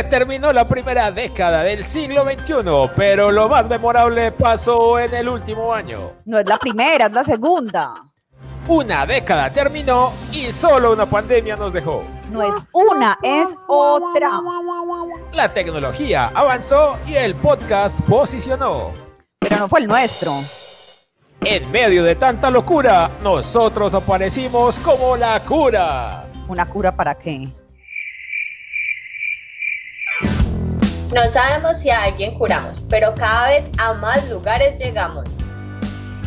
Se terminó la primera década del siglo XXI, pero lo más memorable pasó en el último año. No es la primera, es la segunda. Una década terminó y solo una pandemia nos dejó. No es una, es otra. La tecnología avanzó y el podcast posicionó. Pero no fue el nuestro. En medio de tanta locura, nosotros aparecimos como la cura. ¿Una cura para qué? No sabemos si a alguien curamos, pero cada vez a más lugares llegamos.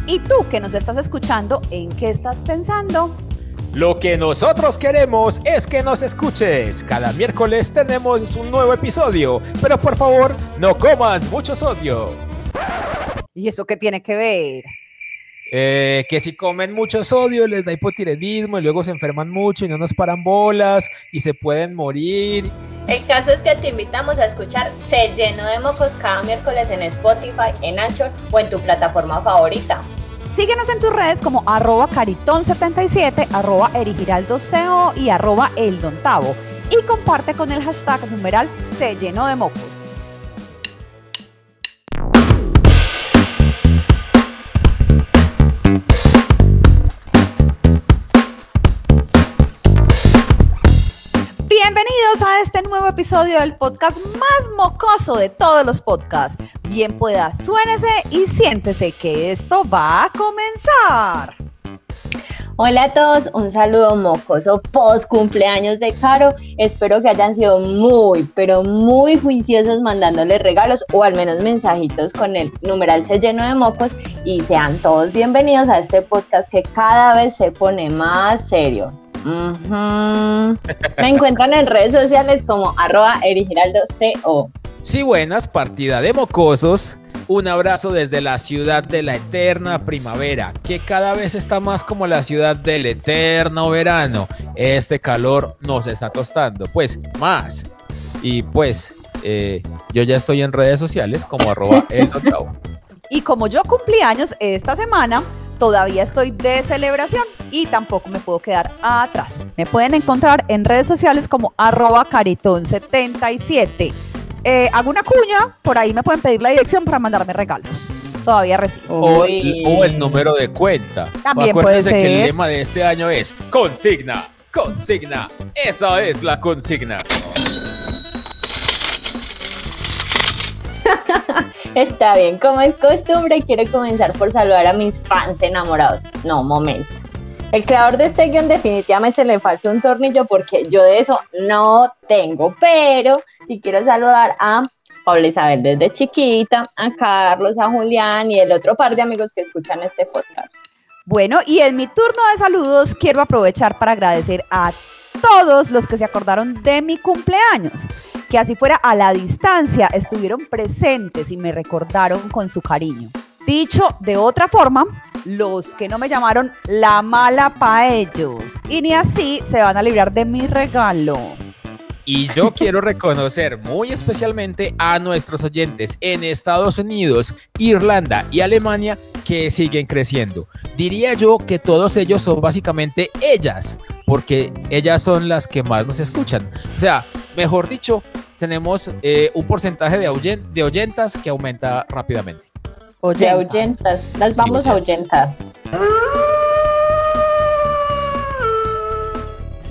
¿Y tú que nos estás escuchando, en qué estás pensando? Lo que nosotros queremos es que nos escuches. Cada miércoles tenemos un nuevo episodio, pero por favor, no comas mucho sodio. ¿Y eso qué tiene que ver? Eh, que si comen mucho sodio les da hipotiroidismo y luego se enferman mucho y no nos paran bolas y se pueden morir. El caso es que te invitamos a escuchar Se Llenó de Mocos cada miércoles en Spotify, en Anchor o en tu plataforma favorita. Síguenos en tus redes como arroba caritón77, arroba erigiraldoco y arroba eldontavo. Y comparte con el hashtag numeral Se Llenó de Mocos. A este nuevo episodio del podcast más mocoso de todos los podcasts. Bien pueda, suénese y siéntese que esto va a comenzar. Hola a todos, un saludo mocoso post cumpleaños de Caro. Espero que hayan sido muy, pero muy juiciosos mandándole regalos o al menos mensajitos con el numeral se lleno de mocos y sean todos bienvenidos a este podcast que cada vez se pone más serio. Me encuentran en redes sociales como arroba erigiraldoco. Sí, buenas, partida de mocosos. Un abrazo desde la ciudad de la eterna primavera, que cada vez está más como la ciudad del eterno verano. Este calor nos está tostando, pues más. Y pues eh, yo ya estoy en redes sociales como arroba el Y como yo cumplí años esta semana, todavía estoy de celebración y tampoco me puedo quedar atrás. Me pueden encontrar en redes sociales como arroba caritón77. Eh, hago una cuña, por ahí me pueden pedir la dirección para mandarme regalos. Todavía recibo. O, el número de cuenta. También puede ser. que el lema de este año es consigna, consigna. Esa es la consigna. Está bien, como es costumbre, quiero comenzar por saludar a mis fans enamorados. No, momento. El creador de este guion definitivamente le falta un tornillo porque yo de eso no tengo, pero si quiero saludar a Paula Isabel desde chiquita, a Carlos, a Julián y el otro par de amigos que escuchan este podcast. Bueno, y en mi turno de saludos quiero aprovechar para agradecer a todos los que se acordaron de mi cumpleaños, que así fuera a la distancia, estuvieron presentes y me recordaron con su cariño. Dicho de otra forma, los que no me llamaron la mala para ellos. Y ni así se van a librar de mi regalo. Y yo quiero reconocer muy especialmente a nuestros oyentes en Estados Unidos, Irlanda y Alemania que siguen creciendo. Diría yo que todos ellos son básicamente ellas, porque ellas son las que más nos escuchan. O sea, mejor dicho, tenemos eh, un porcentaje de, de oyentas que aumenta rápidamente. De ahuyentas. Las vamos a ahuyentar.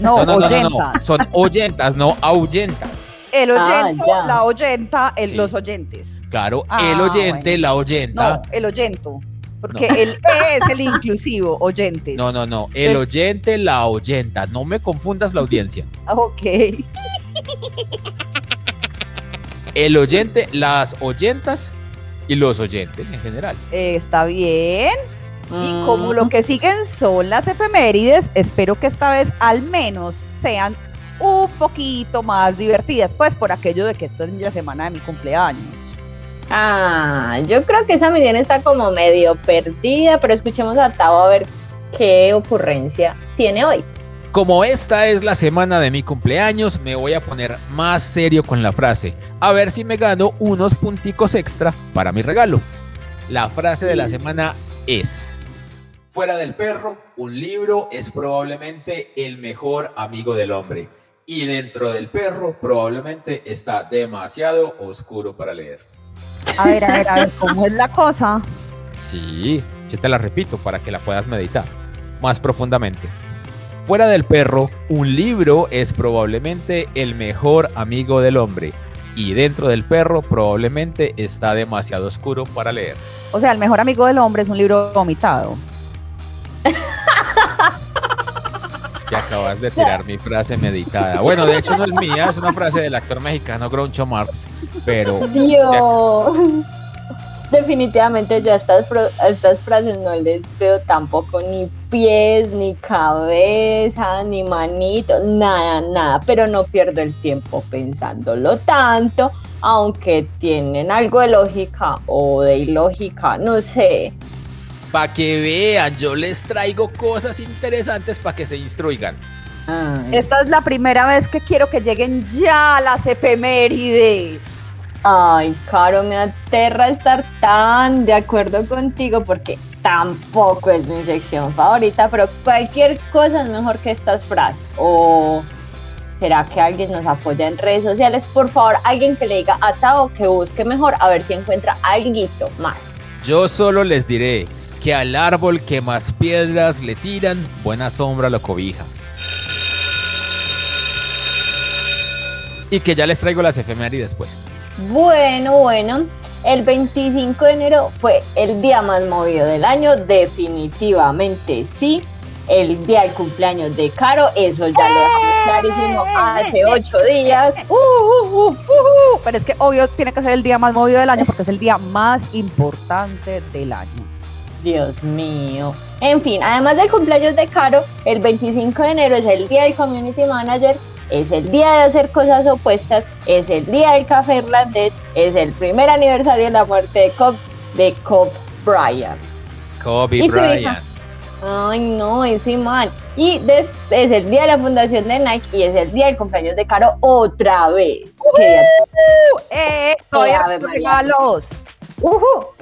No, no, oyentas. Son oyentas, no ahuyentas. El Ah, oyento, ya. la oyenta, el- Sí. los oyentes. Claro, Ah, el oyente, bueno. la oyenta. No, el oyento. Porque No. el E es el inclusivo, oyentes. No, no, no. El oyente, la oyenta. No me confundas la audiencia. Ok. El oyente, las oyentas y los oyentes en general. Eh, Está bien. Y como lo que siguen son las efemérides, espero que esta vez al menos sean un poquito más divertidas, pues por aquello de que esto es la semana de mi cumpleaños. Ah, yo creo que esa medición está como medio perdida, pero escuchemos a Tavo a ver qué ocurrencia tiene hoy. Como esta es la semana de mi cumpleaños, me voy a poner más serio con la frase. A ver si me gano unos punticos extra para mi regalo. La frase de la semana es... Fuera del perro, un libro es probablemente el mejor amigo del hombre. Y dentro del perro probablemente está demasiado oscuro para leer. A ver, a ver, a ver, ¿cómo es la cosa? Sí, yo te la repito para que la puedas meditar más profundamente. Fuera del perro, un libro es probablemente el mejor amigo del hombre. Y dentro del perro probablemente está demasiado oscuro para leer. O sea, el mejor amigo del hombre es un libro vomitado. Te acabas de tirar mi frase meditada. Bueno, de hecho no es mía, es una frase del actor mexicano Groucho Marx, pero... Dios. Definitivamente ya estas, a estas frases no les veo tampoco ni pies, ni cabeza, ni manito, nada, nada, pero no pierdo el tiempo pensándolo tanto, aunque tienen algo de lógica o de ilógica, no sé. Para que vean, yo les traigo cosas interesantes para que se instruigan. Esta es la primera vez que quiero que lleguen ya las efemérides. Ay, Caro, me aterra estar tan de acuerdo contigo porque tampoco es mi sección favorita, pero cualquier cosa es mejor que estas frases. O será que alguien nos apoya en redes sociales? Por favor, alguien que le diga a Tao que busque mejor a ver si encuentra algo más. Yo solo les diré que al árbol que más piedras le tiran, buena sombra lo cobija. Y que ya les traigo las efemérides después. Bueno, bueno, el 25 de enero fue el día más movido del año, definitivamente sí. El día del cumpleaños de Caro, eso ya lo dejamos clarísimo hace ocho días. Uh, uh, uh, Pero es que obvio tiene que ser el día más movido del año porque es el día más importante del año. Dios mío. En fin, además del cumpleaños de Caro, el 25 de enero es el día del Community Manager es el día de hacer cosas opuestas, es el día del café irlandés, es el primer aniversario de la muerte de Cobb, de Cobb Bryant. Kobe Bryant. Ay, no, ese man. Y es el día de la fundación de Nike y es el día del cumpleaños de Caro otra vez. Uh, ¡Eh! regalos! Uh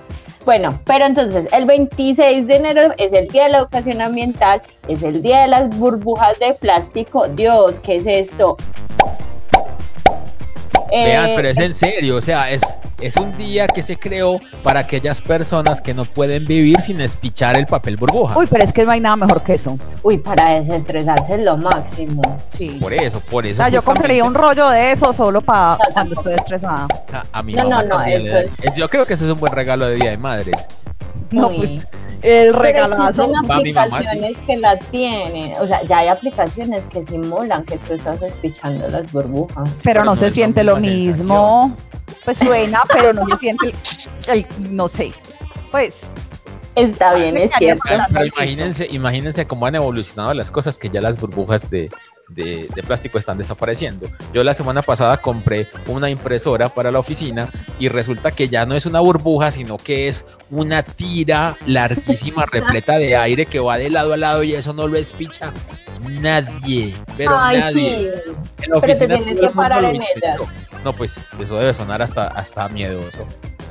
bueno, pero entonces el 26 de enero es el Día de la Educación Ambiental, es el Día de las Burbujas de Plástico. Dios, ¿qué es esto? Vean, eh, pero es en serio, o sea, es, es un día que se creó para aquellas personas que no pueden vivir sin espichar el papel burbuja. Uy, pero es que no hay nada mejor que eso. Uy, para desestresarse es lo máximo. Sí. Por eso, por eso. O sea, yo compraría un rollo de eso solo para cuando estoy estresada. A, mí no, no, no, eso es... Yo creo que eso es un buen regalo de Día de Madres. No, pues el regalazo. Hay aplicaciones que la tienen, o sea, ya hay aplicaciones que simulan que tú estás despichando las burbujas. Pero, no, se siente lo mismo. Pues suena, pero no se siente el, no sé. Pues Está bien, es cierto. Pero imagínense, imagínense cómo han evolucionado las cosas que ya las burbujas de, de, plástico están desapareciendo. Yo la semana pasada compré una impresora para la oficina y resulta que ya no es una burbuja, sino que es una tira larguísima repleta de aire que va de lado a lado y eso no lo espicha nadie, pero nadie. pero te tienes que parar en ella. No, pues eso debe sonar hasta, hasta miedoso.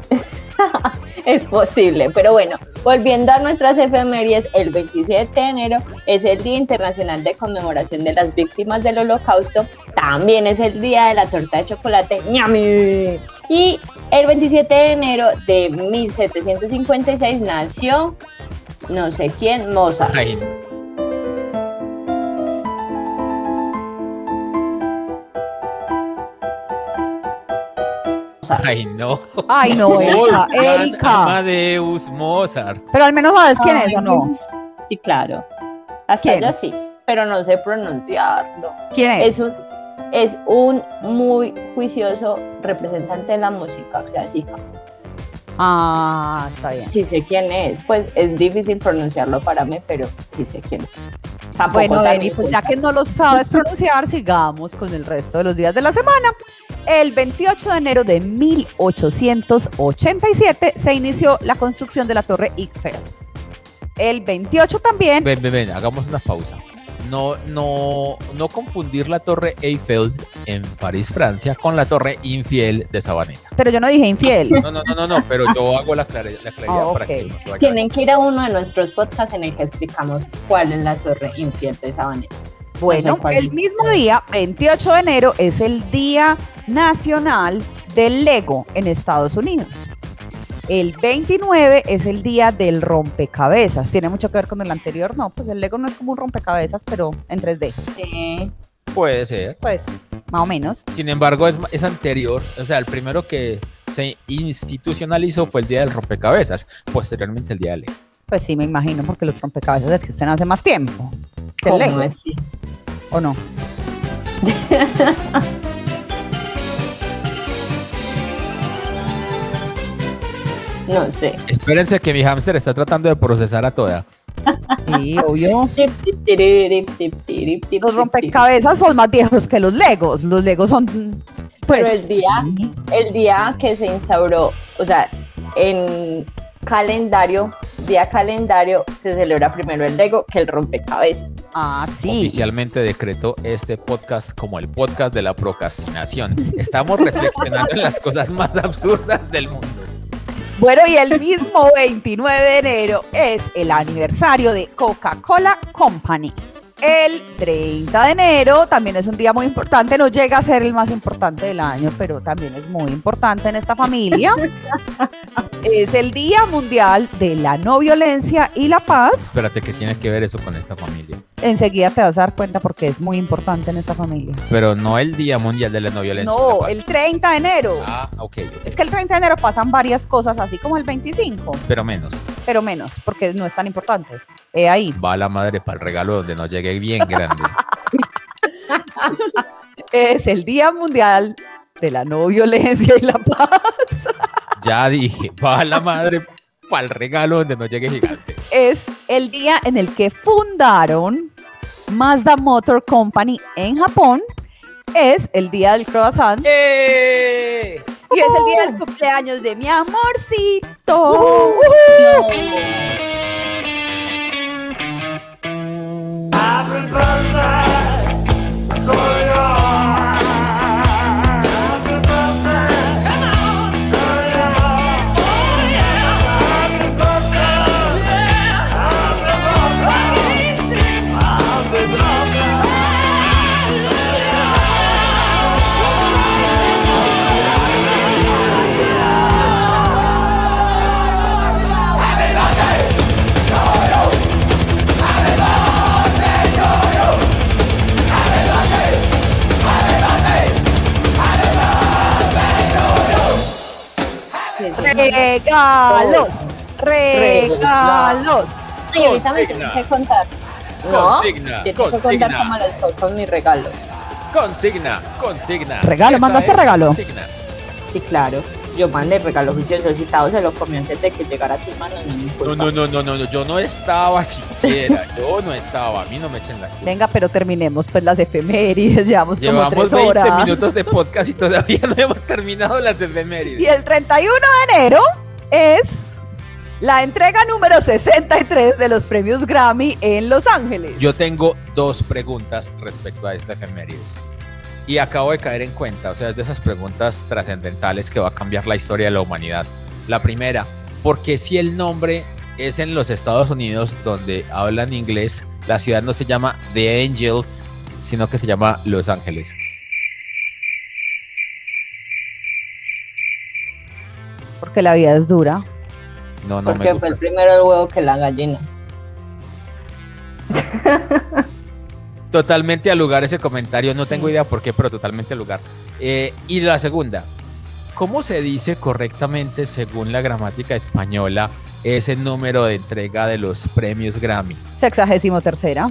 es posible, pero bueno, volviendo a nuestras efemérides, el 27 de enero es el Día Internacional de Conmemoración de las Víctimas del Holocausto, también es el Día de la Torta de Chocolate, ¡Ñami! Y el 27 de enero de 1756 nació, no sé quién, Mozart. no. Ay, no, Erika. Erika. Amadeus Mozart. Pero al menos sabes quién es o no. Sí, claro. Hasta ¿Quién? sí, pero no sé pronunciarlo. ¿Quién es? Es un, es un muy juicioso representante de la música clásica. Ah, está bien. Sí sé quién es. Pues es difícil pronunciarlo para mí, pero sí sé quién es. bueno, Dani, pues ya que no lo sabes pronunciar, sigamos con el resto de los días de la semana. El 28 de enero de 1887 se inició la construcción de la Torre Eiffel. El 28 también. Ven, ven, ven, hagamos una pausa no, no, no confundir la torre Eiffel en París, Francia, con la torre infiel de Sabaneta. Pero yo no dije infiel. No, no, no, no, pero yo hago la, claridad, ah, para que no se vaya Tienen que ir a uno de nuestros podcasts en el que explicamos cuál es la torre infiel de Sabaneta. Bueno, el mismo día, 28 de enero, es el Día Nacional del Lego en Estados Unidos. El 29 es el día del rompecabezas. ¿Tiene mucho que ver con el anterior? No, pues el Lego no es como un rompecabezas, pero en 3D. Sí. Puede ser. Pues, más o menos. Sin embargo, es, es anterior. O sea, el primero que se institucionalizó fue el día del rompecabezas. Posteriormente el día del Lego. Pues sí, me imagino, porque los rompecabezas existen hace más tiempo. ¿O no? No sé. Espérense que mi hámster está tratando de procesar a toda. Sí, obvio. Los rompecabezas son más viejos que los Legos. Los Legos son, pues, Pero el día, el día que se instauró, o sea, en calendario, día calendario, se celebra primero el Lego que el rompecabezas. ah, sí. Oficialmente decretó este podcast como el podcast de la procrastinación. Estamos reflexionando en las cosas más absurdas del mundo. Bueno, y el mismo 29 de enero es el aniversario de Coca-Cola Company. El 30 de enero también es un día muy importante, no llega a ser el más importante del año, pero también es muy importante en esta familia. es el Día Mundial de la No Violencia y la Paz. Espérate, ¿qué tiene que ver eso con esta familia? Enseguida te vas a dar cuenta porque es muy importante en esta familia. Pero no el Día Mundial de la No Violencia. No, el 30 de enero. Ah, ok, ok. Es que el 30 de enero pasan varias cosas, así como el 25, Pero menos. pero menos, porque no es tan importante. He ahí. Va la madre para el regalo donde no llegue bien grande. Es el Día Mundial de la No Violencia y la Paz. Ya dije, va la madre para el regalo donde no llegue gigante. Es el día en el que fundaron Mazda Motor Company en Japón. Es el día del croissant ¡Eh! y es el día del cumpleaños de mi amorcito. Happy Regalos, regalos. Y ahorita me tienes que contar. No, Consigna, tienes que contar consigna. cómo les fue con mi regalo. Consigna, consigna. Regalo, ¿mandaste regalo? consigna. Sí, claro. Yo mandé regalo juicioso citado, se lo comió antes de que llegara a tus manos. No, No, no, no, no, no, no, yo no estaba siquiera, yo no estaba, a mí no me echen la culpa. Venga, pero terminemos pues las efemérides, llevamos como Llevamos tres 20 horas. minutos de podcast y todavía no hemos terminado las efemérides. Y el 31 de enero es la entrega número 63 de los premios Grammy en Los Ángeles. Yo tengo dos preguntas respecto a esta efeméride. Y acabo de caer en cuenta, o sea, es de esas preguntas trascendentales que va a cambiar la historia de la humanidad. La primera, ¿por qué si el nombre es en los Estados Unidos donde hablan inglés, la ciudad no se llama The Angels, sino que se llama Los Ángeles? Porque la vida es dura. No, no me Porque gusta. fue el primero el huevo que la gallina. Totalmente al lugar ese comentario, no tengo idea por qué, pero totalmente al lugar. Eh, y la segunda, ¿cómo se dice correctamente según la gramática española ese número de entrega de los premios Grammy? Sexagésimo tercera.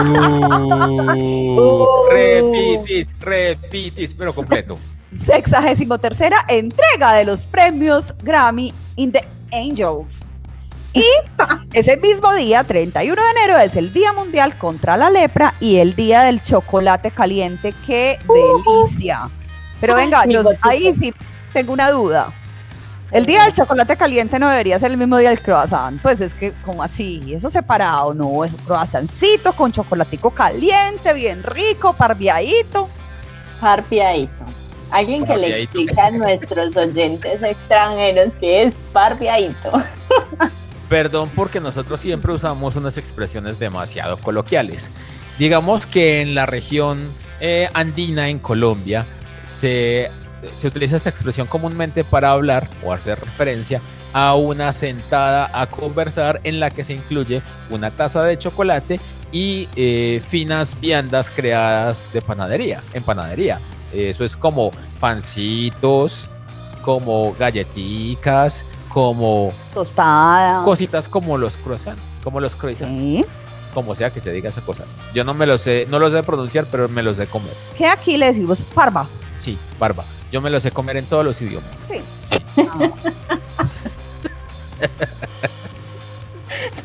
repitis, repitis, pero completo. Sexagésimo tercera entrega de los premios Grammy in the Angels. Y ese mismo día, 31 de enero, es el Día Mundial contra la Lepra y el Día del Chocolate Caliente. ¡Qué delicia! Pero venga, yo ahí sí tengo una duda. El Día del Chocolate Caliente no debería ser el mismo día del croissant. Pues es que, como así? Eso separado, no, es un croissantcito con chocolatico caliente, bien rico, parviadito. Parpiadito. Alguien que le explique a nuestros oyentes extranjeros qué es parpiadito. Perdón porque nosotros siempre usamos unas expresiones demasiado coloquiales. Digamos que en la región eh, andina en Colombia se, se utiliza esta expresión comúnmente para hablar o hacer referencia a una sentada a conversar en la que se incluye una taza de chocolate y eh, finas viandas creadas de panadería, en panadería. Eso es como pancitos, como galletitas, como Tostada. cositas como los croissants, como los croissants, Sí. como sea que se diga esa cosa. Yo no me lo sé, no los sé pronunciar, pero me los sé comer. Que aquí le decimos parva. Sí, barba. Yo me los sé comer en todos los idiomas. Sí. Ah,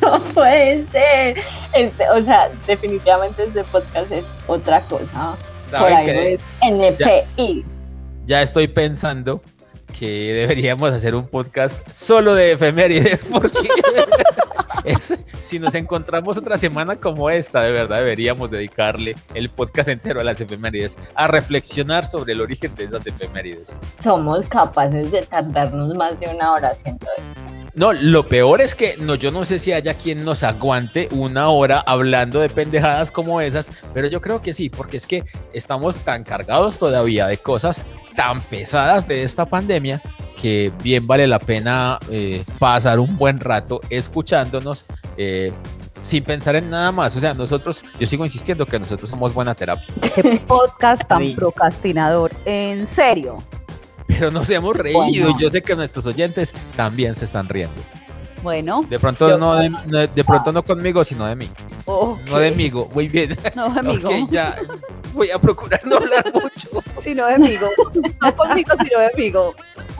No puede ser. Este, o sea, definitivamente este podcast es otra cosa. Por ¿Saben algo qué? es NPI. Ya estoy pensando que deberíamos hacer un podcast solo de efemérides porque es- si nos encontramos otra semana como esta, de verdad deberíamos dedicarle el podcast entero a las efemérides, a reflexionar sobre el origen de esas efemérides. Somos capaces de tardarnos más de una hora haciendo eso. No, lo peor es que no, yo no sé si haya quien nos aguante una hora hablando de pendejadas como esas, pero yo creo que sí, porque es que estamos tan cargados todavía de cosas tan pesadas de esta pandemia que bien vale la pena eh, pasar un buen rato escuchándonos eh, sin pensar en nada más. O sea, nosotros, yo sigo insistiendo que nosotros somos buena terapia, Qué podcast tan procrastinador. En serio. pero nos hemos reído Bueno. y yo sé que nuestros oyentes también se están riendo. Bueno. De pronto Yo- no de, no- de pronto no conmigo, sino de mí. No de amigo, muy bien. No amigo. Ok, ya voy a procurar no hablar mucho. Sino de amigo. No conmigo, sino de amigo.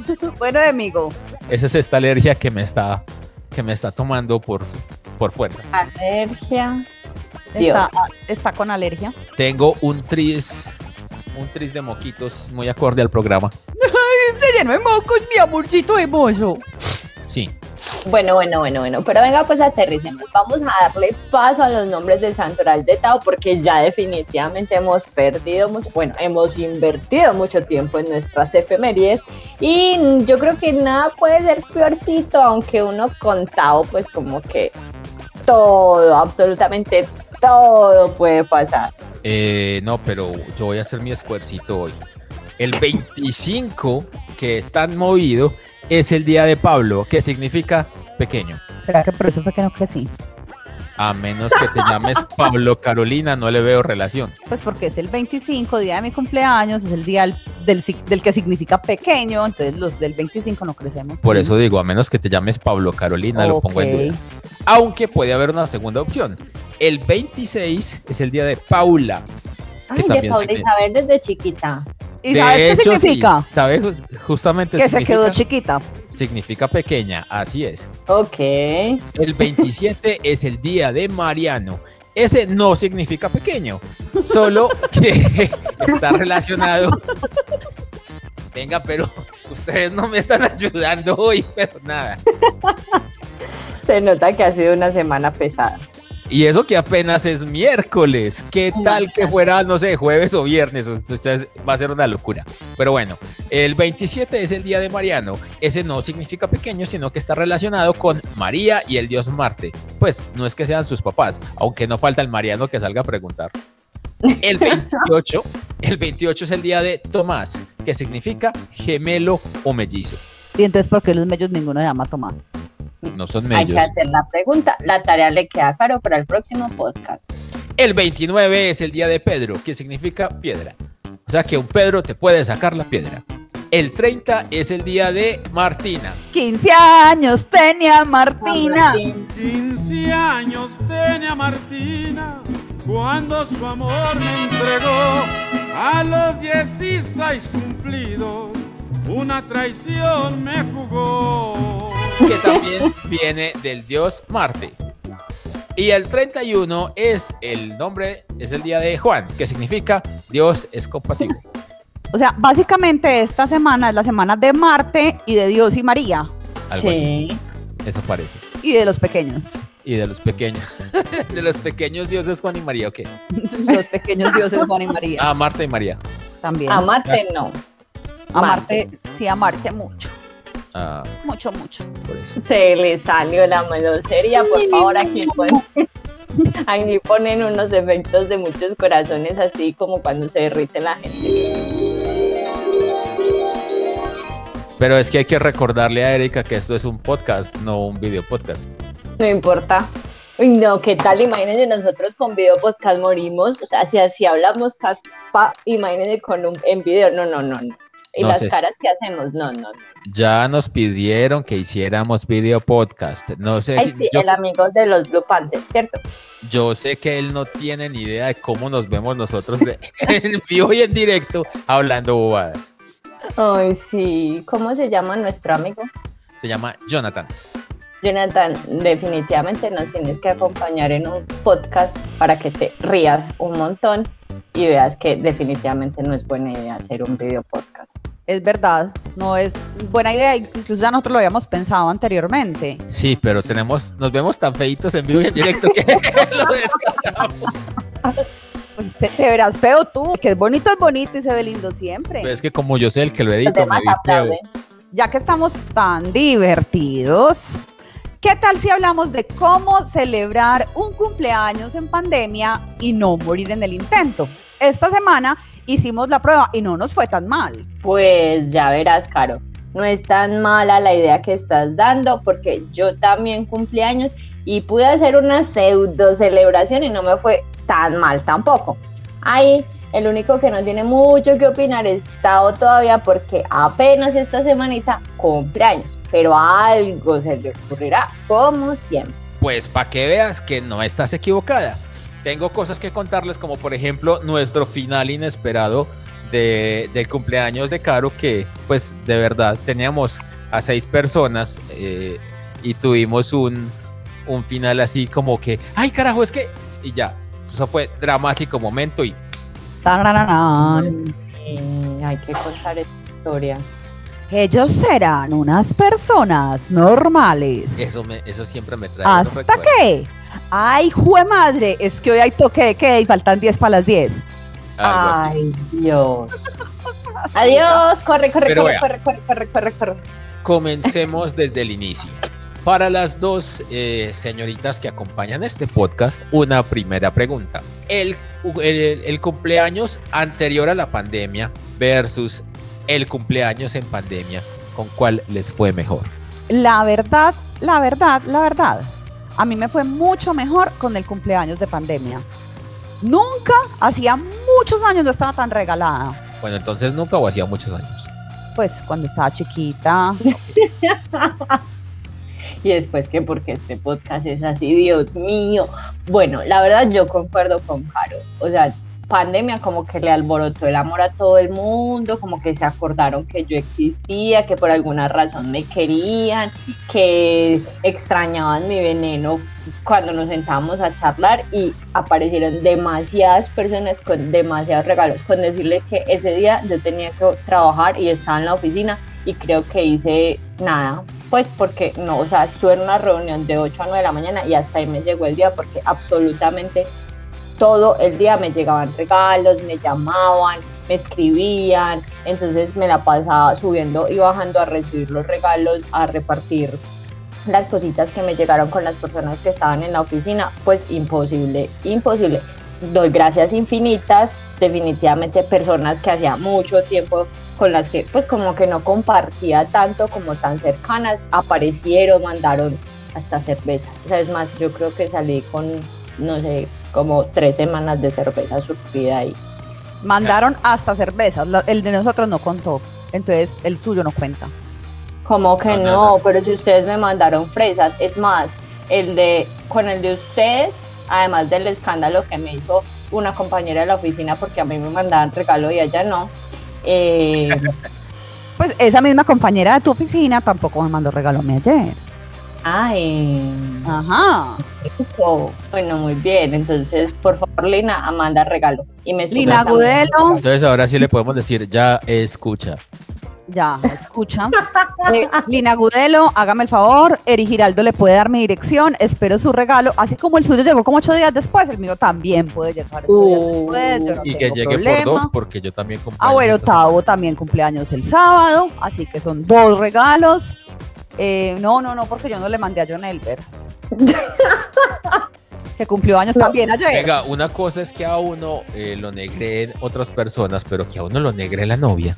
Bueno, de amigo. Esa es esta alergia que me está, que me está tomando por, por fuerza. Alergia. Dios. Está, está con alergia. Tengo un tris, un tris de moquitos muy acorde al programa. Se llenó de mocos, mi amorcito hermoso. Sí, Bueno, bueno, bueno, bueno. Pero venga, pues aterricemos. Vamos a darle paso a los nombres del santoral de Tao porque ya definitivamente hemos perdido mucho, bueno, hemos invertido mucho tiempo en nuestras efemérides y yo creo que nada puede ser peorcito, aunque uno con Tao, pues como que todo, absolutamente todo puede pasar. Eh, no, pero yo voy a hacer mi esfuercito hoy. El 25, que es tan movido, es el día de Pablo, que significa pequeño. ¿Será que por eso fue que no crecí? A menos que te llames Pablo Carolina, no le veo relación. Pues porque es el 25, día de mi cumpleaños, es el día del, del, sig- del que significa pequeño, entonces los del 25 no crecemos. Por eso digo, a menos que te llames Pablo Carolina, lo pongo en duda. Aunque puede haber una segunda opción. El 26 es el día de Paula. Ay, de Paula Isabel desde chiquita. ¿Y De sabes qué hecho, sí. significa? ¿Sabes jus- justamente Que se quedó chiquita. significa pequeña, así es. Ok. El 27 es el día de Mariano. Ese no significa pequeño, solo que está relacionado. Venga, pero ustedes no me están ayudando hoy, pero nada. Se nota que ha sido una semana pesada. Y eso que apenas es miércoles. ¿Qué tal que fuera, no sé, jueves o viernes? O sea, es- va a ser una locura. Pero bueno, el 27 es el día de Mariano. Ese no significa pequeño, sino que está relacionado con María y el dios Marte. Pues no es que sean sus papás, aunque no falta el Mariano que salga a preguntar. El 28, el 28 es el día de Tomás, que significa gemelo o mellizo. Y entonces, ¿por qué los medios ninguno se llama Tomás? No son Hay que mellos. hacer la pregunta. La tarea le queda caro para el próximo podcast. El 29 es el día de Pedro, que significa piedra. O sea que un Pedro te puede sacar la piedra. El 30 es el día de Martina. 15 años tenía Martina. 15 años tenía Martina cuando su amor me entregó a los 16 cumplidos. Una traición me jugó. Que también viene del dios Marte. Y el 31 es el nombre, es el día de Juan, que significa Dios es compasivo. O sea, básicamente esta semana es la semana de Marte y de Dios y María Algo así. Sí. Eso parece. y de los pequeños. Y de los pequeños. de los pequeños dioses Juan y María, ¿ok? Los pequeños dioses Juan y María Ah, Marta y María. también. Amarte no. Amarte, sí, amarte mucho. Ah, Mucho, mucho. por eso. Se le salió la melosería, por favor, aquí ponen, aquí ponen unos efectos de muchos corazones, así como cuando se derrite la gente. Pero es que hay que recordarle a Erika que esto es un podcast, no un video podcast. No importa. Uy, no, ¿qué tal? Imagínense nosotros con video podcast morimos. O sea, si así hablamos caspa, imagínense con un en video. No, no, no, no. Y las caras que hacemos, no, no. no. Ya nos pidieron que hiciéramos video podcast. No sé, Ay, sí, yo, el amigo de los Blue Panthers, ¿cierto? yo sé que él no tiene ni idea de cómo nos vemos nosotros de- en vivo y en directo hablando bobadas. Ay, sí. ¿Cómo se llama nuestro amigo? Se llama Jonathan. Jonathan, definitivamente nos tienes que acompañar en un podcast para que te rías un montón y veas que definitivamente no es buena idea hacer un video podcast. Es verdad, no es buena idea. Incluso ya nosotros lo habíamos pensado anteriormente. Sí, pero tenemos, nos vemos tan feitos en vivo y en directo que lo descartamos. Pues te verás feo tú. Que es bonito, es bonito y se ve lindo siempre. Pero es que como yo sé el que lo edito, me vi feo. ya que estamos tan divertidos, ¿qué tal si hablamos de cómo celebrar un cumpleaños en pandemia y no morir en el intento? Esta semana hicimos la prueba y no nos fue tan mal. Pues ya verás, Caro. No es tan mala la idea que estás dando porque yo también cumplí años y pude hacer una pseudo celebración y no me fue tan mal tampoco. Ahí el único que no tiene mucho que opinar es Tao todavía porque apenas esta semanita cumple años, pero algo se le ocurrirá como siempre. Pues para que veas que no estás equivocada. Tengo cosas que contarles, como por ejemplo nuestro final inesperado de, del cumpleaños de Caro, que pues de verdad teníamos a seis personas eh, y tuvimos un, un final así como que, ay carajo, es que... Y ya, eso fue dramático momento y Hay que contar esta historia. Ellos serán unas personas normales. eso, me, eso siempre me trae... ¿Hasta qué? Ay, jue madre, es que hoy hay toque de queda y faltan 10 para las 10. Algo así. Ay, Dios. Adiós, corre, corre, Pero corre, vea. corre, corre, corre, corre, corre. Comencemos desde el inicio. Para las dos eh, señoritas que acompañan este podcast, una primera pregunta. El, el- el cumpleaños anterior a la pandemia versus el cumpleaños en pandemia, ¿con cuál les fue mejor? La verdad, la verdad, la verdad. A mí me fue mucho mejor con el cumpleaños de pandemia. Nunca, hacía muchos años no estaba tan regalada. Bueno, entonces nunca o hacía muchos años. Pues cuando estaba chiquita. Y después que porque este podcast es así, Dios mío. Bueno, la verdad yo concuerdo con Caro. O sea, pandemia como que le alborotó el amor a todo el mundo, como que se acordaron que yo existía, que por alguna razón me querían, que extrañaban mi veneno cuando nos sentábamos a charlar y aparecieron demasiadas personas con demasiados regalos, con decirle que ese día yo tenía que trabajar y estaba en la oficina y creo que hice nada, pues porque no, o sea, estuve en una reunión de 8 a 9 de la mañana y hasta ahí me llegó el día porque absolutamente todo el día me llegaban regalos, me llamaban, me escribían, entonces me la pasaba subiendo y bajando a recibir los regalos, a repartir las cositas que me llegaron con las personas que estaban en la oficina, pues imposible, imposible. Doy gracias infinitas, definitivamente personas que hacía mucho tiempo con las que pues como que no compartía tanto como tan cercanas, aparecieron, mandaron hasta cerveza. O sea, es más, yo creo que salí con, no sé, como tres semanas de cerveza surtida ahí. Mandaron hasta cervezas. El de nosotros no contó. Entonces el tuyo no cuenta. Como que No, no, no, no. pero si ustedes me mandaron fresas, es más, el de con el de ustedes, además del escándalo que me hizo una compañera de la oficina porque a mí me mandaban regalo y a ella no. eh, Pues esa misma compañera de tu oficina tampoco me mandó regalo a mí ayer. Ay, Ajá. rico. bueno, muy bien. Entonces, por favor, Lina, manda regalo. Y me Lina. Gudelo. Entonces ahora sí le podemos decir, ya escucha. Ya, escucha. Eh, Lina Gudelo, hágame el favor. Eri Giraldo le puede dar mi dirección. Espero su regalo. Así como el suyo llegó como ocho días después, el mío también puede llegar ocho días Uh, después. Yo no Y que llegue problema. por dos, porque yo también compré. Ah, bueno, Tavo también cumpleaños el sábado, así que son dos regalos. Eh, no, no, no, porque yo no le mandé a John Elber. que cumplió años también ayer. Venga, una cosa es que a uno eh, lo negreen otras personas, pero que a uno lo negre la novia.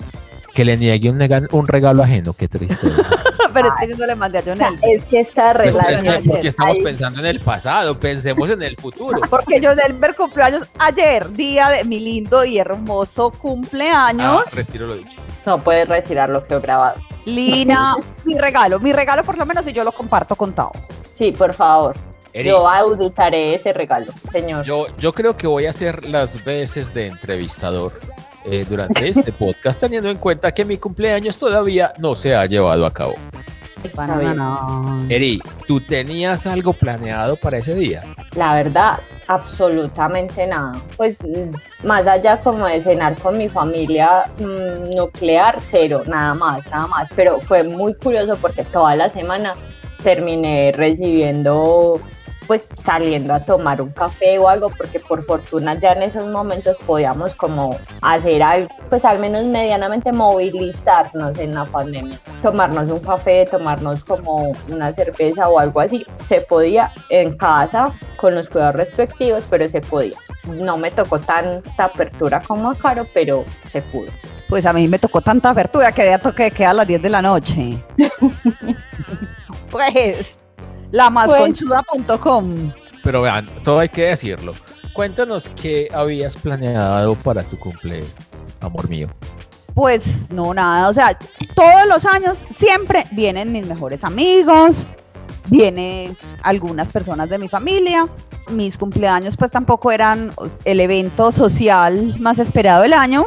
Que le niegue un, regalo ajeno, qué triste. Pero es que yo no le mandé a John Elber. Es que esta Pues, Relación es que- porque estamos pensando en el pasado, pensemos en el futuro. Porque John Elber cumplió años ayer, día de mi lindo y hermoso cumpleaños. Ah, retiro lo dicho. No puedes retirar lo que he grabado. Lina, mi regalo, mi regalo por lo menos y yo lo comparto con Tavo. Sí, por favor. Eri, Yo auditaré ese regalo, señor. yo, yo creo que voy a hacer las veces de entrevistador eh, durante este podcast, teniendo en cuenta que mi cumpleaños todavía no se ha llevado a cabo. Bien. Eri, ¿tú tenías algo planeado para ese día? La verdad, absolutamente nada. Pues más allá como de cenar con mi familia mm, nuclear, cero, nada más, nada más. Pero fue muy curioso porque toda la semana terminé recibiendo, pues saliendo a tomar un café o algo, porque por fortuna ya en esos momentos podíamos como hacer algo, pues al menos medianamente movilizarnos en la pandemia. Tomarnos un café, tomarnos como una cerveza o algo así. Se podía en casa con los cuidados respectivos, pero se podía. No me tocó tanta apertura como a Caro, pero se pudo. Pues a mí me tocó tanta apertura que había toque de queda a las 10 de la noche. pues, la masconchuda.com. Pero vean, todo hay que decirlo. Cuéntanos qué habías planeado para tu cumpleaños, amor mío. Pues no, nada. O sea, todos los años siempre vienen mis mejores amigos, vienen algunas personas de mi familia. Mis cumpleaños pues tampoco eran el evento social más esperado del año.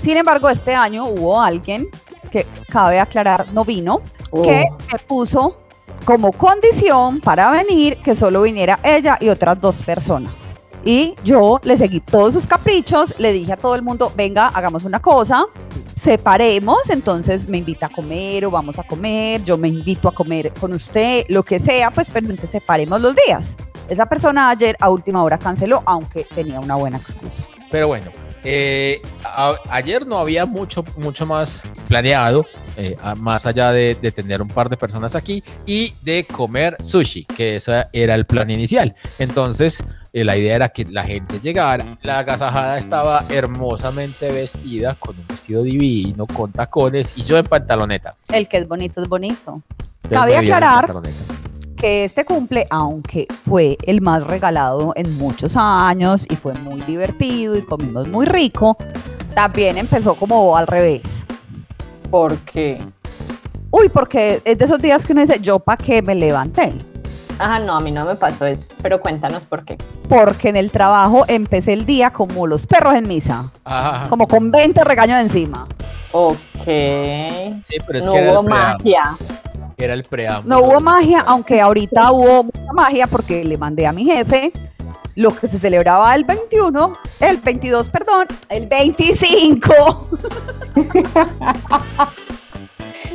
Sin embargo, este año hubo alguien que, cabe aclarar, no vino, que me puso como condición para venir que solo viniera ella y otras dos personas. Y yo le seguí todos sus caprichos, le dije a todo el mundo, venga, hagamos una cosa, separemos, entonces me invita a comer o vamos a comer, yo me invito a comer con usted, lo que sea, pues pero entonces separemos los días. Esa persona ayer a última hora canceló, aunque tenía una buena excusa. Pero bueno, eh, a- ayer no había mucho, mucho más planeado, eh, más allá de, de tener un par de personas aquí y de comer sushi, que ese era el plan inicial. Entonces, eh, la idea era que la gente llegara. La agasajada estaba hermosamente vestida, con un vestido divino, con tacones y yo en pantaloneta. El que es bonito es bonito. Entonces, Cabe aclarar. Que este cumple, aunque fue el más regalado en muchos años y fue muy divertido y comimos muy rico, también empezó como al revés. Porque, Uy, porque es de esos días que uno dice, yo pa' qué me levanté. ajá, no, a mí no me pasó eso, pero cuéntanos por qué. Porque en el trabajo empecé el día como los perros en misa, Ajá. como con 20 regaños encima. Ok. Sí, pero es no que hubo magia. Era el preámbulo. No hubo magia, aunque ahorita hubo mucha magia porque le mandé a mi jefe lo que se celebraba el 21, el 22, perdón, el 25.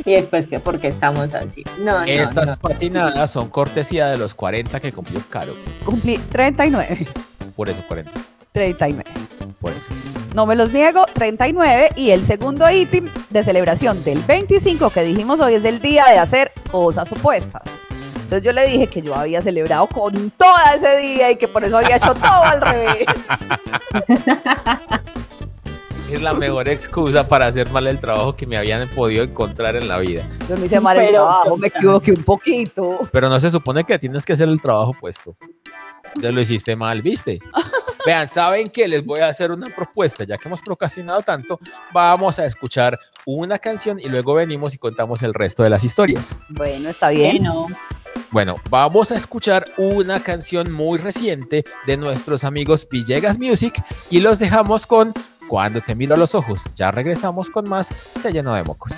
Y después que, ¿por qué estamos así? No, no, Estas no. patinadas son cortesía de los 40 que cumplió Caro. Cumplí 39, Por eso 40. 39. Por eso. No me los niego, 39. Y el segundo ítem de celebración del 25 que dijimos hoy es el día de hacer cosas opuestas. Entonces yo le dije que yo había celebrado con todo ese día y que por eso había hecho todo al revés. Es la mejor excusa para hacer mal el trabajo que me habían podido encontrar en la vida. Yo me hice mal el Pero- trabajo, me equivoqué un poquito. Pero no se supone que tienes que hacer el trabajo puesto. Entonces lo hiciste mal, ¿viste? Vean, ¿saben qué? Les voy a hacer una propuesta. Ya que hemos procrastinado tanto, vamos a escuchar una canción y luego venimos y contamos el resto de las historias. Bueno, está bien. Bueno, Bueno, vamos a escuchar una canción muy reciente de nuestros amigos Villegas Music y los dejamos con Cuando te miro a los ojos. Ya regresamos con más Se llenó de mocos.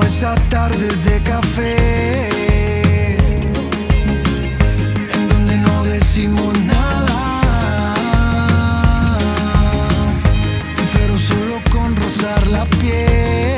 Presencia. Amo esa 30 tardes de café en donde no decimos nada, pero solo con rozar la piel,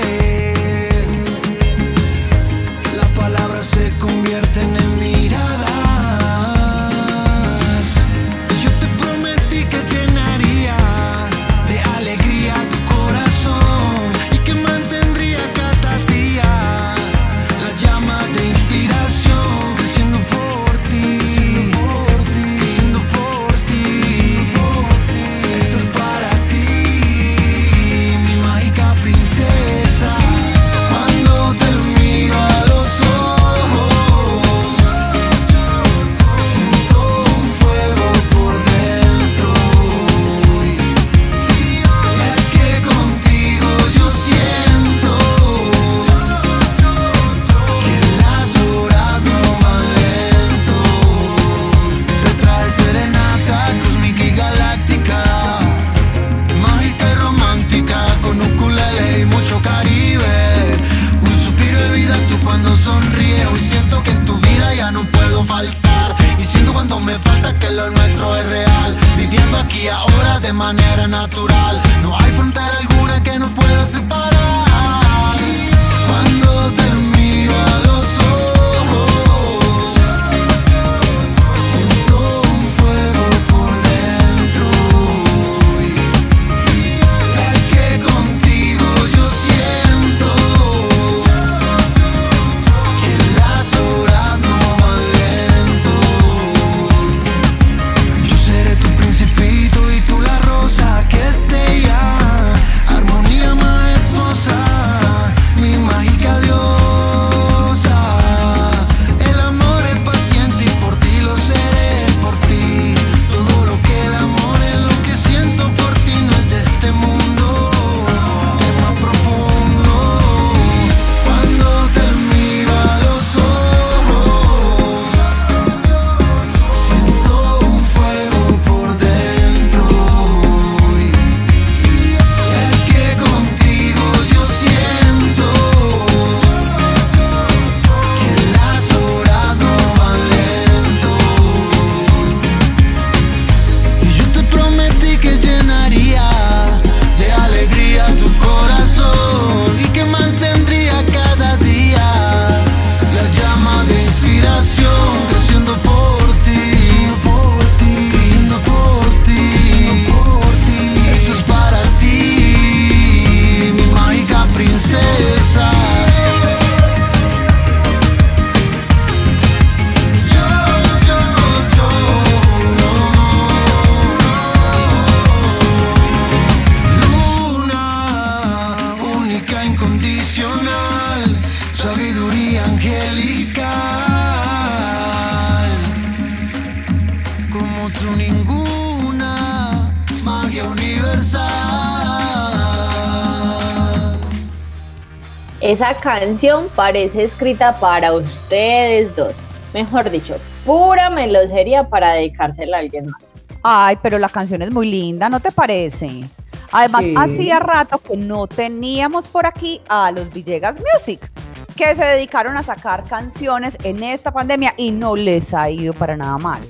Esa canción parece escrita para ustedes dos. Mejor dicho, pura melosería para dedicársela a alguien más. Ay, pero la canción es muy linda, ¿no te parece? Además, Sí. hacía rato que no teníamos por aquí a los Villegas Music, que se dedicaron a sacar canciones en esta pandemia y no les ha ido para nada mal.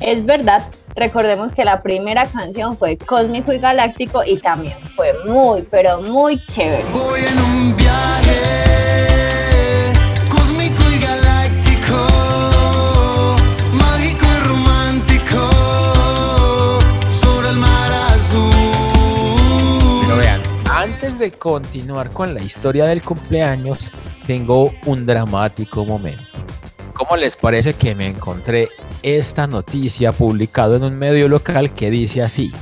Es verdad, recordemos que la primera canción fue Cósmico y Galáctico y también fue muy, pero muy chévere. Voy en un viaje cósmico y galáctico, mágico y romántico, sobre el mar azul. Pero vean, antes de continuar con la historia del cumpleaños, tengo un dramático momento. ¿Cómo les parece que me encontré esta noticia publicada en un medio local que dice así?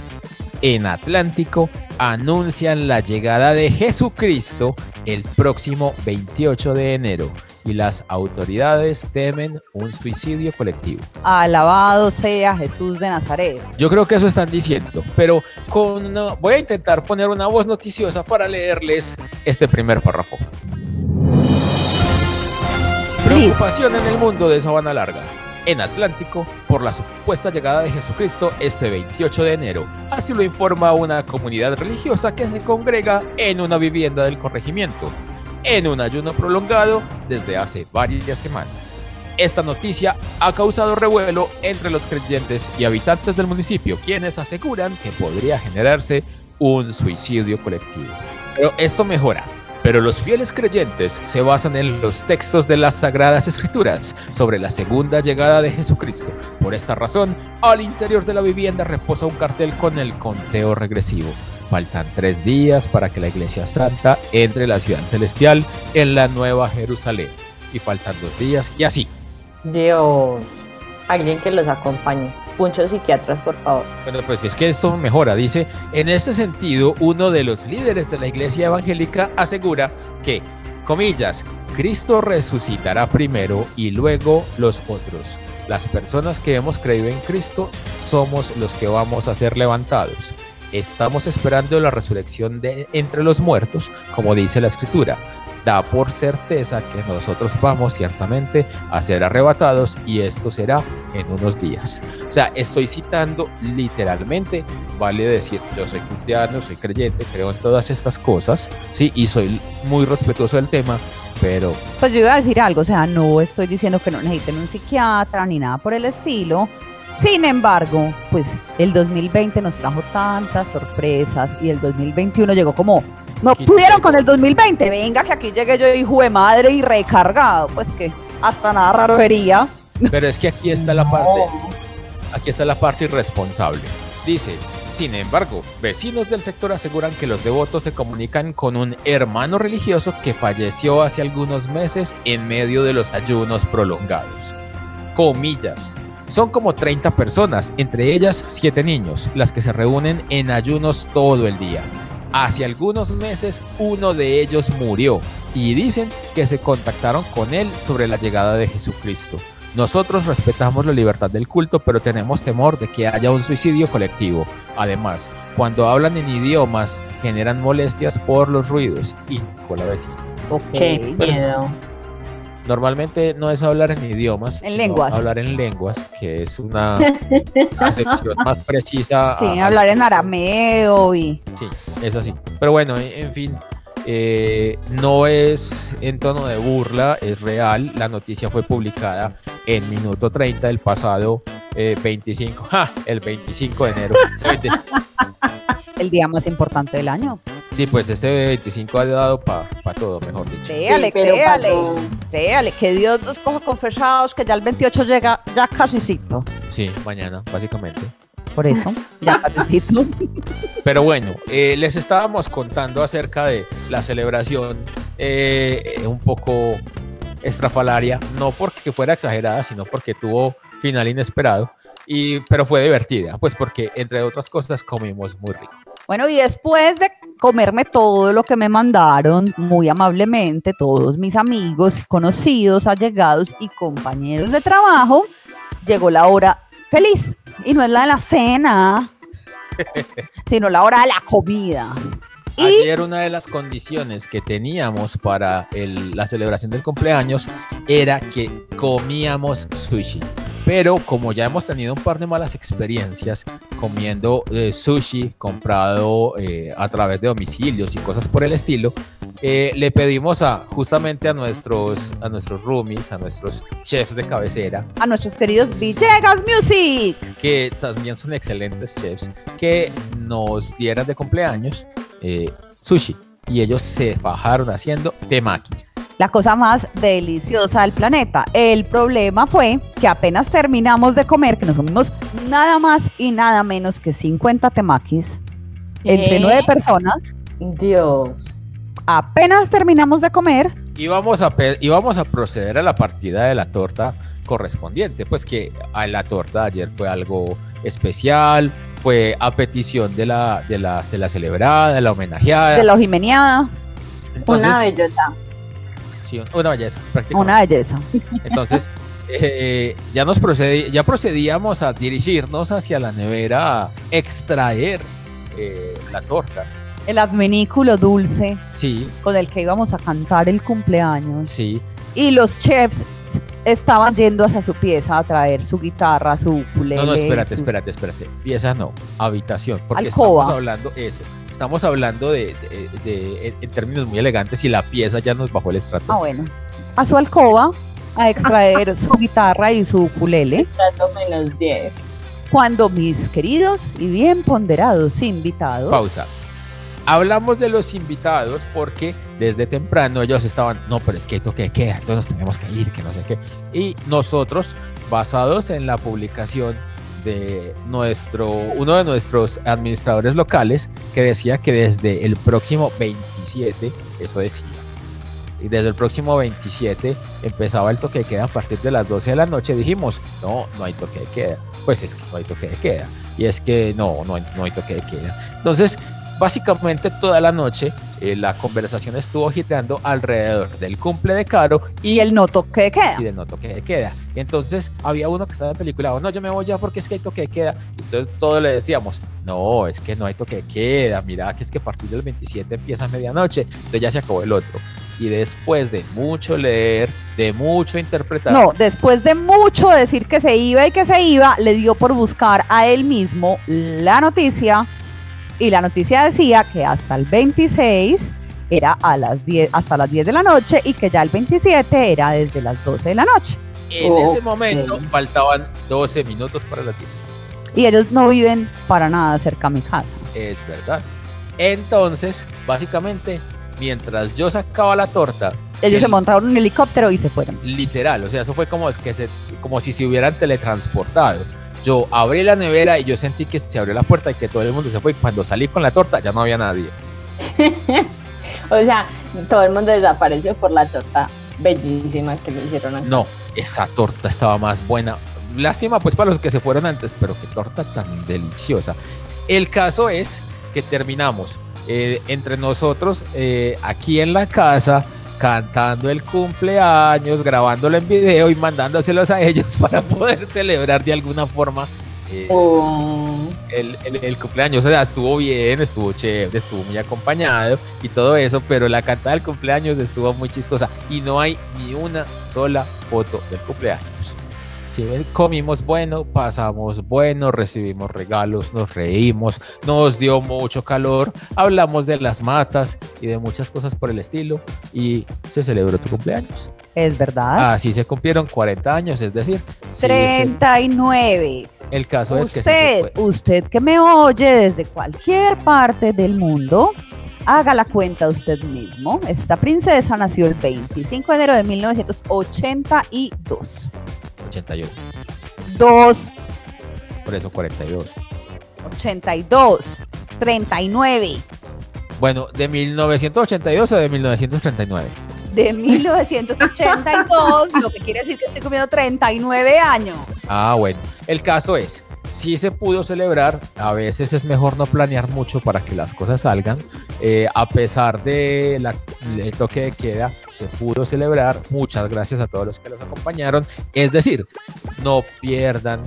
En Atlántico anuncian la llegada de Jesucristo el próximo 28 de enero y las autoridades temen un suicidio colectivo. Alabado sea Jesús de Nazaret. Yo creo que eso están diciendo, pero con una- voy a intentar poner una voz noticiosa para leerles este primer párrafo. Preocupación en el mundo de Sabana Larga. En Atlántico, por la supuesta llegada de Jesucristo este 28 de enero. Así lo informa una comunidad religiosa que se congrega en una vivienda del corregimiento. en un ayuno prolongado desde hace varias semanas. Esta noticia ha causado revuelo entre los creyentes y habitantes del municipio, quienes aseguran que podría generarse un suicidio colectivo. Pero esto mejora. Pero los fieles creyentes se basan en los textos de las Sagradas Escrituras sobre la segunda llegada de Jesucristo. Por esta razón, al interior de la vivienda reposa un cartel con el conteo regresivo. Faltan tres días para que la Iglesia Santa entre en la ciudad celestial en la Nueva Jerusalén. Y faltan dos días y así. Dios, alguien que los acompañe. Muchos psiquiatras, por favor. Bueno, pues es que esto mejora. Dice, en este sentido, uno de los líderes de la iglesia evangélica asegura que, comillas, Cristo resucitará primero y luego los otros. Las personas que hemos creído en Cristo somos los que vamos a ser levantados. Estamos esperando la resurrección de entre los muertos, como dice la escritura. Da por certeza que nosotros vamos ciertamente a ser arrebatados y esto será en unos días. O sea, estoy citando literalmente, vale decir, yo soy cristiano, soy creyente, creo en todas estas cosas, sí, y soy muy respetuoso del tema, pero Pues yo iba a decir algo, o sea, no estoy diciendo que no necesiten un psiquiatra ni nada por el estilo. Sin embargo, pues el 2020 nos trajo tantas sorpresas y el 2021 llegó como, no Aquí pudieron con el 2020, venga que aquí llegué yo hijo de madre y recargado, pues que hasta nada raro vería. pero es que aquí está la parte, aquí está la parte irresponsable. Dice, sin embargo, vecinos del sector aseguran que los devotos se comunican con un hermano religioso que falleció hace algunos meses en medio de los ayunos prolongados. Comillas. Son como 30 personas, entre ellas 7 niños, las que se reúnen en ayunos todo el día. Hace algunos meses uno de ellos murió y dicen que se contactaron con él sobre la llegada de Jesucristo. Nosotros respetamos la libertad del culto, pero tenemos temor de que haya un suicidio colectivo. Además, cuando hablan en idiomas, generan molestias por los ruidos y con la vecina. Ok. Qué miedo. Normalmente no es hablar en idiomas, En lenguas. hablar en lenguas, que es una acepción más precisa. Sí, a- hablar en arameo y... Sí, es así. Pero bueno, en, en fin, eh, no es en tono de burla, es real. La noticia fue publicada en minuto 30 del pasado eh, 25, ¡ja! el 25 de enero. Ese 20 el día más importante del año. Sí, pues este 25 ha dado para todo, mejor dicho. Créale, Sí, créale, créale, que Dios nos coja confesados, que ya el 28 llega, ya casicito. Sí, mañana, básicamente. Por eso, ya casicito. Pero bueno, eh, les estábamos contando acerca de la celebración eh, eh, un poco estrafalaria, no porque fuera exagerada, sino porque tuvo final inesperado, y, pero fue divertida, pues porque entre otras cosas comimos muy rico. Bueno, y después de comerme todo lo que me mandaron, muy amablemente, todos mis amigos, conocidos, allegados y compañeros de trabajo, llegó la hora feliz. Y no es la de la cena, sino la hora de la comida. Ayer una de las condiciones que teníamos para el- la celebración del cumpleaños era que comíamos sushi. Pero como ya hemos tenido un par de malas experiencias comiendo eh, sushi comprado eh, a través de domicilios y cosas por el estilo, eh, le pedimos a justamente a nuestros, a nuestros roomies, a nuestros chefs de cabecera, a nuestros queridos Villegas Music. que también son excelentes chefs, que nos dieran de cumpleaños eh, sushi. Y ellos se fajaron haciendo temakis. La cosa más deliciosa del planeta. El problema fue que apenas terminamos de comer, que nos comimos nada más y nada menos que 50 temakis entre nueve personas. Dios. Apenas terminamos de comer, Íbamos a, íbamos a proceder a la partida de la torta correspondiente, pues que a la torta de ayer fue algo especial, fue a petición de la, de la, de la celebrada, de la homenajeada. de la Entonces, Una bellota. Una belleza, prácticamente. una belleza. Entonces, eh, ya nos procedi- ya procedíamos a dirigirnos hacia la nevera a extraer eh, la torta. El adminículo dulce Sí, con el que íbamos a cantar el cumpleaños. sí. Y los chefs estaban yendo hacia su pieza a traer su guitarra, su ukulele. No, no, espérate, su- espérate, espérate. Pieza no, habitación, porque Alcoba. estamos hablando eso. Estamos hablando de, de- de- en- en términos muy elegantes y la pieza ya nos bajó el estrato. Ah, bueno. A su alcoba a extraer su guitarra y su ukulele Trato menos 10. cuando mis queridos y bien ponderados invitados Pausa. Hablamos de los invitados porque desde temprano ellos estaban, no, pero es que hay toque de queda, entonces tenemos que ir, que no sé qué. Y nosotros, basados en la publicación nuestro, uno de nuestros administradores locales, que decía que desde el próximo 27, eso decía, y desde el próximo 27 empezaba el toque de queda a partir de las 12 de la noche, dijimos, no, no hay toque de queda. Pues es que no hay toque de queda. Y es que no, no hay, no hay toque de queda. Entonces, básicamente toda la noche eh, la conversación estuvo girando alrededor del cumple de Caro y, el no toque de queda. y del no toque de queda. Entonces había uno que estaba en película, no, yo me voy ya porque es que hay toque de queda. Entonces todos le decíamos, no, es que no hay toque de queda, mira que es que a partir del 27 empieza a medianoche, entonces ya se acabó el otro. Y después de mucho leer, de mucho interpretar, No, después de mucho decir que se iba y que se iba, le dio por buscar a él mismo la noticia y la noticia decía que hasta el 26 era a las 10, hasta las 10 de la noche y que ya el 27 era desde las 12 de la noche. en ese momento faltaban 12 minutos para las 10. Y ellos no viven para nada cerca a mi casa. Es verdad. Entonces, básicamente, mientras yo sacaba la torta, Ellos el- se montaron en un helicóptero y se fueron. literal, o sea, eso fue como, es que se, como si se hubieran teletransportado. Yo abrí la nevera y yo sentí que se abrió la puerta y que todo el mundo se fue. Y cuando salí con la torta ya no había nadie. O sea, todo el mundo desapareció por la torta bellísima que le hicieron a No, esa torta estaba más buena. Lástima pues para los que se fueron antes, pero qué torta tan deliciosa. El caso es que terminamos eh, entre nosotros eh, aquí en la casa cantando el cumpleaños, grabándolo en video y mandándoselos a ellos para poder celebrar de alguna forma eh, Oh, el, el- el cumpleaños. O sea, estuvo bien, estuvo chévere, estuvo muy acompañado y todo eso, pero la cantada del cumpleaños estuvo muy chistosa y no hay ni una sola foto del cumpleaños. Comimos bueno, pasamos bueno, recibimos regalos, nos reímos, nos dio mucho calor, hablamos de las matas y de muchas cosas por el estilo y se celebró tu cumpleaños. Es verdad. Así se cumplieron 40 años, es decir, sí, se- 39. el caso es que sí Usted, usted que me oye desde cualquier parte del mundo, haga la cuenta usted mismo. Esta princesa nació el 25 de enero de 1982. 81, Dos, por eso 42. 82, 39. Bueno, ¿de 1982 o de 1939? De 1982, lo que quiere decir que estoy comiendo 39 años. Ah, bueno. El caso es, si se pudo celebrar, a veces es mejor no planear mucho para que las cosas salgan. Eh, a pesar de la, el toque de queda, se pudo celebrar. Muchas gracias a todos los que los acompañaron. Es decir, no pierdan,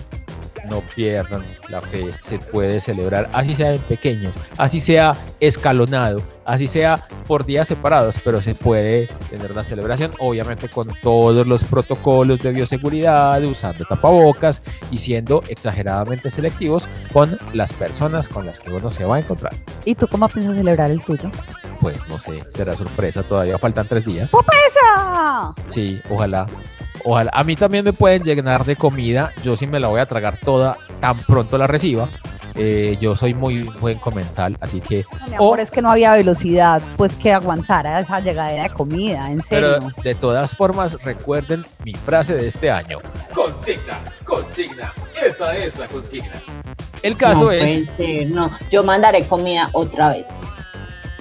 no pierdan la fe. Se puede celebrar, así sea en pequeño, así sea escalonado, así sea por días separados, pero se puede tener una celebración, obviamente con todos los protocolos de bioseguridad, usando tapabocas y siendo exageradamente selectivos con las personas con las que uno se va a encontrar. ¿Y tú cómo piensas celebrar el tuyo? Pues no sé, será sorpresa, todavía faltan tres días. ¡Esa! Sí, ojalá. Ojalá. A mí también me pueden llenar de comida. Yo sí me la voy a tragar toda tan pronto la reciba. Eh, yo soy muy buen comensal, así que. No, mi amor, O- es que no había velocidad, pues que aguantara esa llegadera de comida, en serio. Pero de todas formas, recuerden mi frase de este año. Consigna, consigna. Esa es la consigna. El caso no es, puede ser, no. Yo mandaré comida otra vez.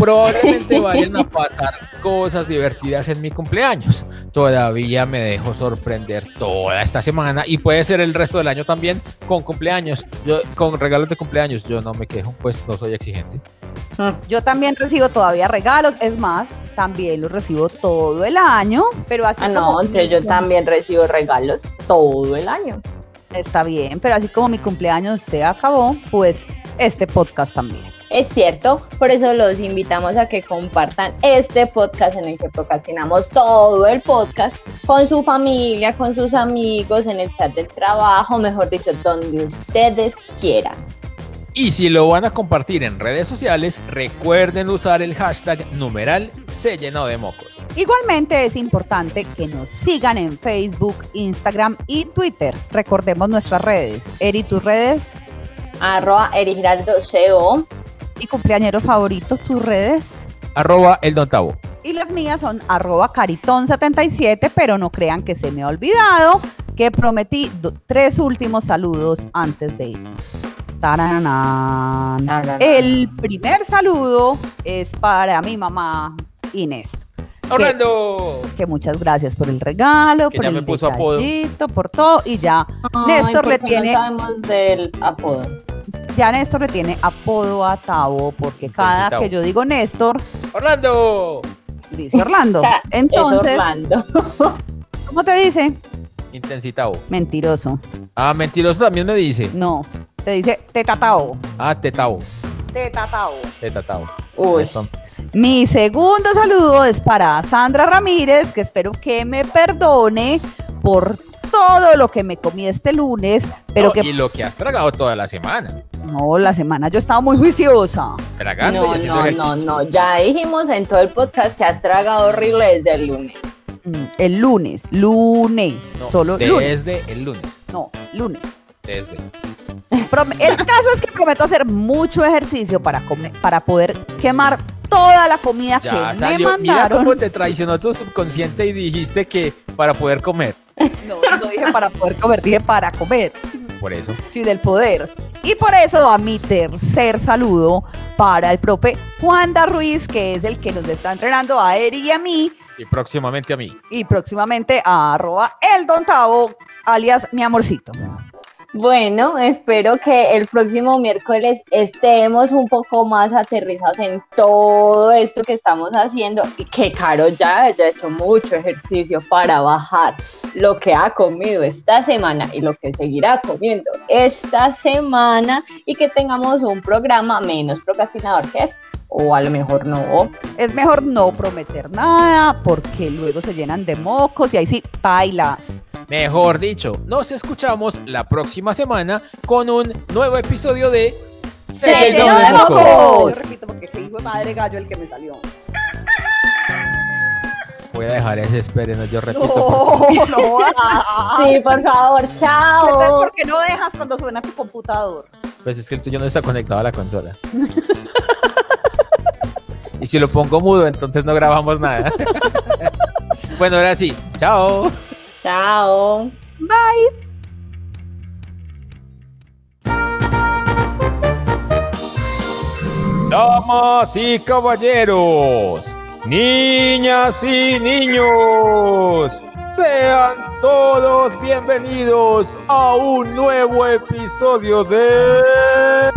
Probablemente vayan a pasar cosas divertidas en mi cumpleaños. Todavía me dejo sorprender toda esta semana y puede ser el resto del año también con cumpleaños. Yo con regalos de cumpleaños yo no me quejo, pues no soy exigente. Yo también recibo todavía regalos, es más, también los recibo todo el año, pero así Ah, como no, yo también recibo regalos todo el año. Está bien, pero así como mi cumpleaños se acabó, pues este podcast también. Es cierto, por eso los invitamos a que compartan este podcast en el que procrastinamos todo el podcast con su familia, con sus amigos, en el chat del trabajo, mejor dicho, donde ustedes quieran. Y si lo van a compartir en redes sociales, recuerden usar el hashtag numeral se llenó de mocos. Igualmente es importante que nos sigan en Facebook, Instagram y Twitter. Recordemos nuestras redes. Eri, tus redes Arroba Erigiraldo CO. y cumpleañeros favoritos, tus redes. Arroba el Don Tavo. Y las mías son arroba caritón77, pero no crean que se me ha olvidado que prometí tres últimos saludos antes de irnos. Tararán. El primer saludo es para mi mamá Inés. Orlando. Que muchas gracias por el regalo, Que por ya el me puso apodo. detallito, por todo. Y ya, Ay, Néstor le ¿por qué tiene- No sabemos del apodo. Ya Néstor le tiene apodo a Tavo, porque cada que yo digo Néstor, Orlando. dice Orlando. Es Entonces, Orlando. ¿cómo te dice? Intensitavo. Mentiroso. Ah, mentiroso también me dice. No, te dice tetatao. Ah, tetavo. Tetatao. Tetatavo. Uy. Mi segundo saludo es para Sandra Ramírez, que espero que me perdone por todo lo que me comí este lunes, pero No, que Y lo que has tragado toda la semana. no, la semana yo estaba muy juiciosa. Tragando No, y haciendo no, ejercicio. no, no. Ya dijimos en todo el podcast que has tragado horrible desde el lunes. Mm, El lunes, lunes, No, solo lunes. Desde el lunes. No, lunes. Desde. El caso es que prometo hacer mucho ejercicio para, comer, para poder quemar toda la comida Ya que me salió. Mira mandaron. cómo te traicionó tu subconsciente y dijiste que para poder comer. No, no dije para poder comer, dije para comer. Por eso. Sí, del poder. Y por eso va mi tercer saludo para el profe Juanda Ruiz, que es el que nos está entrenando a Eri y a mí, Y próximamente a mí. y próximamente a arroba el Don Tavo, alias mi amorcito. Bueno, espero que el próximo miércoles estemos un poco más aterrizados en todo esto que estamos haciendo y que Caro ya haya hecho mucho ejercicio para bajar lo que ha comido esta semana y lo que seguirá comiendo esta semana y que tengamos un programa menos procrastinador que este. O a lo mejor no. Es mejor no prometer nada porque luego se llenan de mocos y ahí sí, bailas. Mejor dicho, nos escuchamos la próxima semana con un nuevo episodio de Se llenó de mocos. Yo repito porque este hijo de madre gallo el que me salió. Voy a dejar ese esperen, yo repito. No, no. Sí, por favor, ¿Qué tal chao. por qué no dejas cuando suena tu computador? Pues es que el tuyo no está conectado a la consola. y si lo pongo mudo, entonces no grabamos nada. bueno, ahora sí. Chao. Chao. Bye. Damas y caballeros, niñas y niños, sean todos bienvenidos a un nuevo episodio de...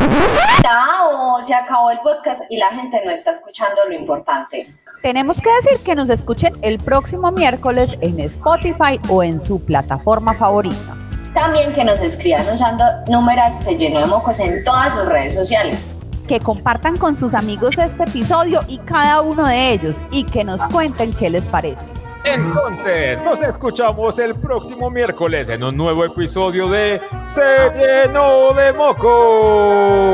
Chao, se acabó el podcast y la gente no está escuchando lo importante. Tenemos que decir que nos escuchen el próximo miércoles en Spotify o en su plataforma favorita. También que nos escriban usando numeral se llenó de mocos en todas sus redes sociales. Que compartan con sus amigos este episodio y cada uno de ellos y que nos cuenten qué les parece. Entonces, nos escuchamos el próximo miércoles en un nuevo episodio de Se llenó de moco.